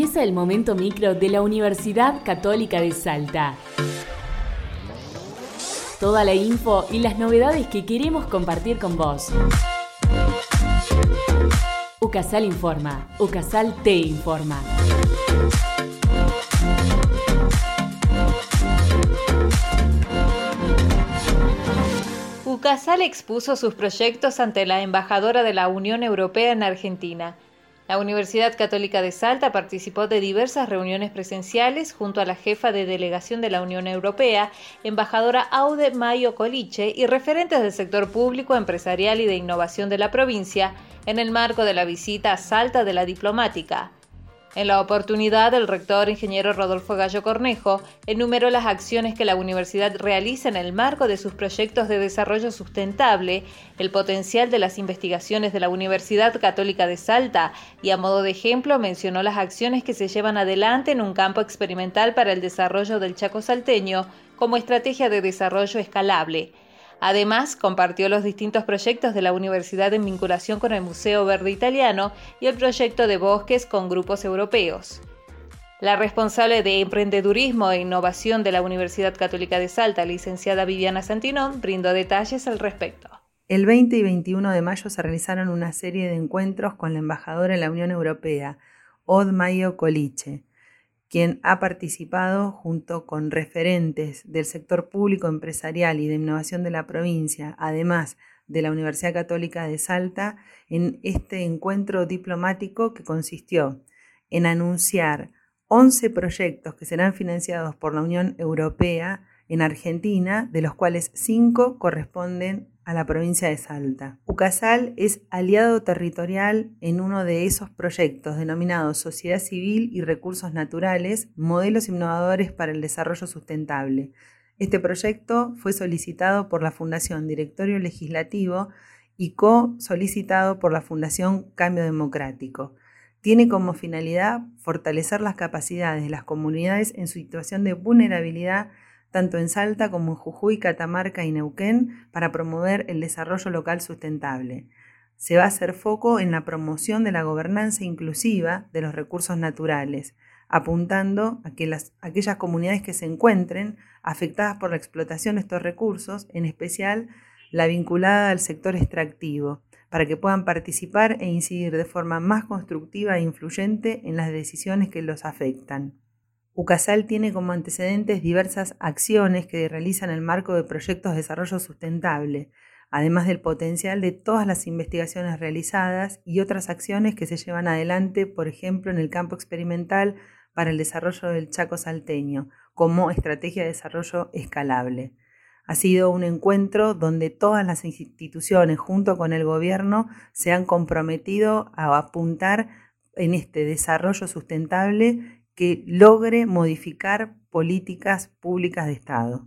Empieza el momento micro de la Universidad Católica de Salta. Toda la info y las novedades que queremos compartir con vos. Ucasal informa, Ucasal te informa. Ucasal expuso sus proyectos ante la embajadora de la Unión Europea en Argentina. La Universidad Católica de Salta participó de diversas reuniones presenciales junto a la jefa de delegación de la Unión Europea, embajadora Aude Mayo Coliche, y referentes del sector público, empresarial y de innovación de la provincia, en el marco de la visita a Salta de la diplomática. En la oportunidad, el rector ingeniero Rodolfo Gallo Cornejo enumeró las acciones que la universidad realiza en el marco de sus proyectos de desarrollo sustentable, el potencial de las investigaciones de la Universidad Católica de Salta y a modo de ejemplo mencionó las acciones que se llevan adelante en un campo experimental para el desarrollo del Chaco salteño como estrategia de desarrollo escalable. Además, compartió los distintos proyectos de la universidad en vinculación con el Museo Verde Italiano y el proyecto de bosques con grupos europeos. La responsable de Emprendedurismo e Innovación de la Universidad Católica de Salta, licenciada Viviana Santinón, brindó detalles al respecto. El 20 y 21 de mayo se realizaron una serie de encuentros con la embajadora de la Unión Europea, Od Mayo Coliche, quien ha participado junto con referentes del sector público empresarial y de innovación de la provincia, además de la Universidad Católica de Salta, en este encuentro diplomático que consistió en anunciar 11 proyectos que serán financiados por la Unión Europea en Argentina, de los cuales 5 corresponden a la provincia de Salta. Ucasal es aliado territorial en uno de esos proyectos denominados Sociedad Civil y Recursos Naturales, Modelos Innovadores para el Desarrollo Sustentable. Este proyecto fue solicitado por la Fundación Directorio Legislativo y co-solicitado por la Fundación Cambio Democrático. Tiene como finalidad fortalecer las capacidades de las comunidades en situación de vulnerabilidad tanto en Salta como en Jujuy, Catamarca y Neuquén, para promover el desarrollo local sustentable. Se va a hacer foco en la promoción de la gobernanza inclusiva de los recursos naturales, apuntando a que las, aquellas comunidades que se encuentren afectadas por la explotación de estos recursos, en especial la vinculada al sector extractivo, para que puedan participar e incidir de forma más constructiva e influyente en las decisiones que los afectan. UCASAL tiene como antecedentes diversas acciones que realizan en el marco de proyectos de desarrollo sustentable, además del potencial de todas las investigaciones realizadas y otras acciones que se llevan adelante, por ejemplo, en el campo experimental para el desarrollo del Chaco salteño, como estrategia de desarrollo escalable. Ha sido un encuentro donde todas las instituciones, junto con el gobierno, se han comprometido a apuntar en este desarrollo sustentable que logre modificar políticas públicas de Estado.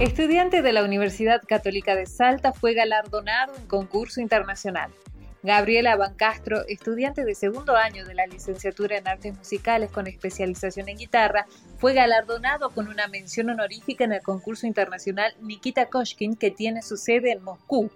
Estudiante de la Universidad Católica de Salta fue galardonado en concurso internacional. Gabriela Bancastro, estudiante de segundo año de la licenciatura en artes musicales con especialización en guitarra, fue galardonado con una mención honorífica en el concurso internacional Nikita Koshkin que tiene su sede en Moscú,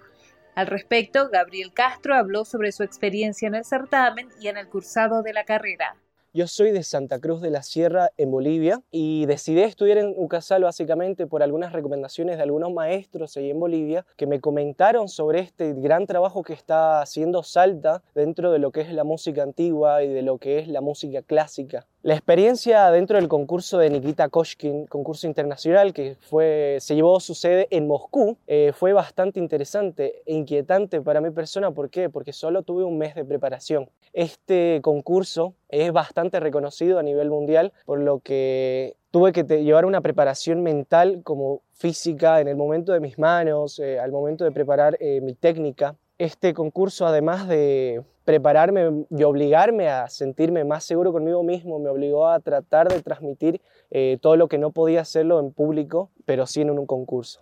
al respecto, Gabriel Castro habló sobre su experiencia en el certamen y en el cursado de la carrera. Yo soy de Santa Cruz de la Sierra, en Bolivia, y decidí estudiar en UCASAL básicamente por algunas recomendaciones de algunos maestros ahí en Bolivia que me comentaron sobre este gran trabajo que está haciendo Salta dentro de lo que es la música antigua y de lo que es la música clásica. La experiencia dentro del concurso de Nikita Koshkin, concurso internacional que fue, se llevó su sede en Moscú, eh, fue bastante interesante e inquietante para mi persona. ¿Por qué? Porque solo tuve un mes de preparación. Este concurso es bastante reconocido a nivel mundial, por lo que tuve que llevar una preparación mental como física en el momento de mis manos, eh, al momento de preparar eh, mi técnica. Este concurso, además de prepararme y obligarme a sentirme más seguro conmigo mismo, me obligó a tratar de transmitir eh, todo lo que no podía hacerlo en público, pero sí en un concurso.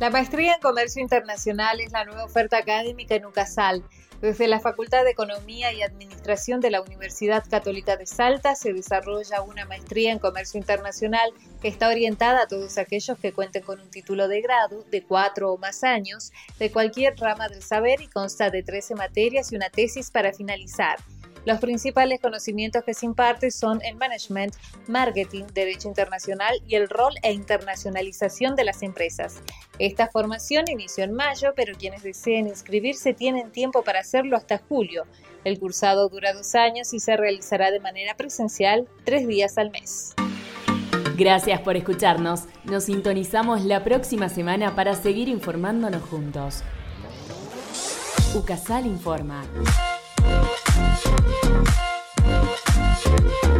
La maestría en Comercio Internacional es la nueva oferta académica en UCASAL. Desde la Facultad de Economía y Administración de la Universidad Católica de Salta se desarrolla una maestría en Comercio Internacional que está orientada a todos aquellos que cuenten con un título de grado de cuatro o más años de cualquier rama del saber y consta de 13 materias y una tesis para finalizar. Los principales conocimientos que se imparten son el management, marketing, derecho internacional y el rol e internacionalización de las empresas. Esta formación inició en mayo, pero quienes deseen inscribirse tienen tiempo para hacerlo hasta julio. El cursado dura dos años y se realizará de manera presencial tres días al mes. Gracias por escucharnos. Nos sintonizamos la próxima semana para seguir informándonos juntos. UCASAL informa. Thank